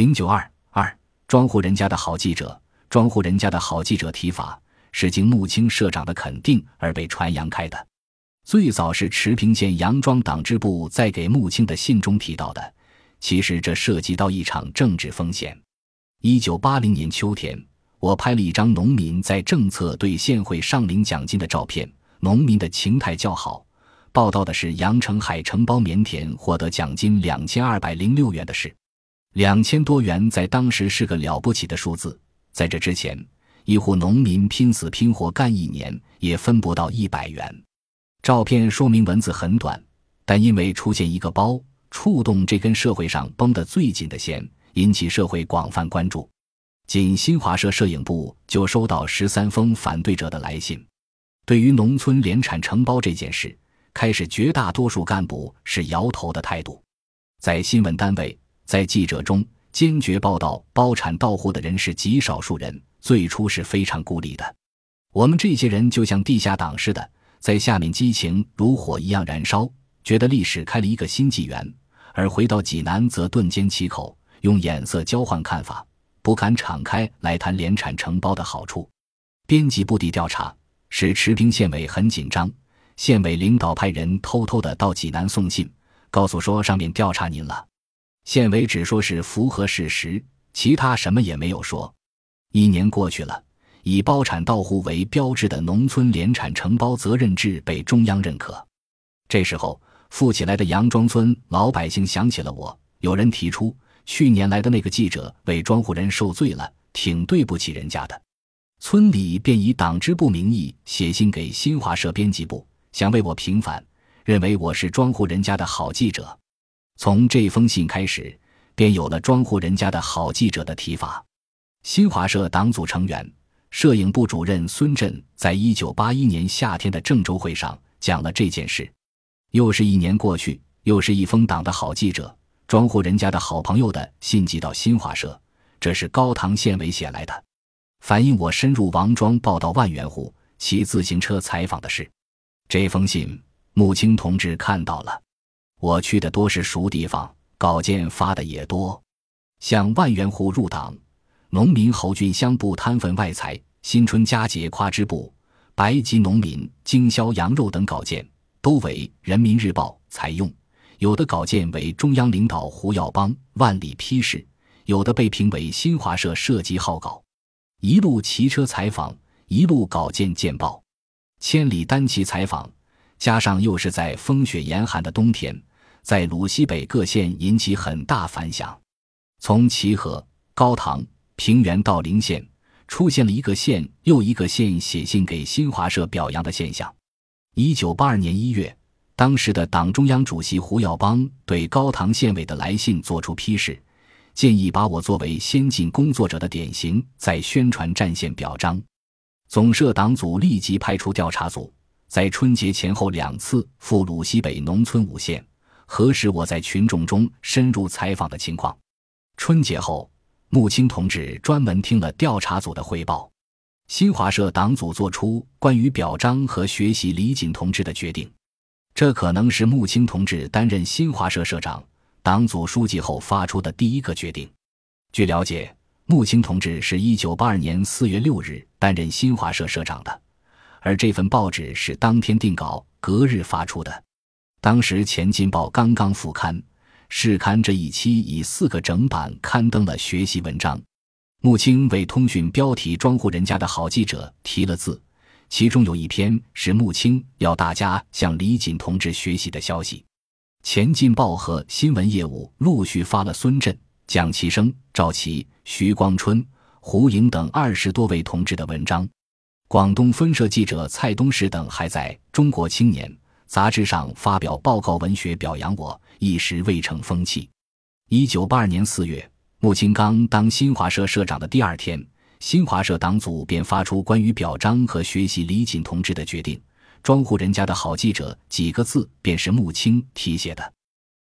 零九二二，庄户人家的好记者，庄户人家的好记者提法是经穆青社长的肯定而被传扬开的。最早是池平县杨庄党支部在给穆青的信中提到的。其实这涉及到一场政治风险。一九八零年秋天，我拍了一张农民在政策对县会上领奖金的照片，农民的情态较好。报道的是杨成海承包棉田获得奖金两千二百零六元的事。两千多元在当时是个了不起的数字。在这之前，一户农民拼死拼活干一年也分不到一百元。照片说明文字很短，但因为出现一个包，触动这根社会上绷得最紧的线，引起社会广泛关注。仅新华社摄影部就收到十三封反对者的来信。对于农村联产承包这件事，开始绝大多数干部是摇头的态度。在新闻单位。在记者中坚决报道包产到户的人是极少数人，最初是非常孤立的。我们这些人就像地下党似的，在下面激情如火一样燃烧，觉得历史开了一个新纪元；而回到济南则顿间起口，用眼色交换看法，不敢敞开来谈联产承包的好处。编辑部地调查使池平县委很紧张，县委领导派人偷偷的到济南送信，告诉说上面调查您了。县委只说是符合事实，其他什么也没有说。一年过去了，以包产到户为标志的农村联产承包责任制被中央认可。这时候，富起来的杨庄村老百姓想起了我，有人提出，去年来的那个记者为庄户人受罪了，挺对不起人家的。村里便以党支部名义写信给新华社编辑部，想为我平反，认为我是庄户人家的好记者。从这封信开始，便有了庄户人家的好记者的提法。新华社党组成员、摄影部主任孙震在一九八一年夏天的郑州会上讲了这件事。又是一年过去，又是一封党的好记者、庄户人家的好朋友的信寄到新华社。这是高唐县委写来的，反映我深入王庄报道万元户骑自行车采访的事。这封信，穆青同志看到了。我去的多是熟地方，稿件发的也多，像万元户入党、农民侯俊乡部摊粉外财、新春佳节夸支部、白吉农民经销羊肉等稿件，都为《人民日报》采用。有的稿件为中央领导胡耀邦万里批示，有的被评为新华社涉及好稿。一路骑车采访，一路稿件见报，千里单骑采访，加上又是在风雪严寒的冬天。在鲁西北各县引起很大反响，从齐河、高唐、平原到陵县，出现了一个县又一个县写信给新华社表扬的现象。一九八二年一月，当时的党中央主席胡耀邦对高唐县委的来信作出批示，建议把我作为先进工作者的典型，在宣传战线表彰。总社党组立即派出调查组，在春节前后两次赴鲁西北农村五县。核实我在群众中深入采访的情况。春节后，穆青同志专门听了调查组的汇报。新华社党组作出关于表彰和学习李锦同志的决定，这可能是穆青同志担任新华社社长、党组书记后发出的第一个决定。据了解，穆青同志是一九八二年四月六日担任新华社社长的，而这份报纸是当天定稿，隔日发出的。当时《前进报》刚刚复刊，试刊这一期以四个整版刊登了学习文章。穆青为通讯标题“庄户人家的好记者”题了字，其中有一篇是穆青要大家向李锦同志学习的消息。《前进报》和新闻业务陆续发了孙震、蒋其生、赵琦、徐光春、胡莹等二十多位同志的文章。广东分社记者蔡东石等还在中国青年。杂志上发表报告文学表扬我，一时未成风气。一九八二年四月，穆青刚当新华社社长的第二天，新华社党组便发出关于表彰和学习李锦同志的决定。庄户人家的好记者几个字便是穆青题写的。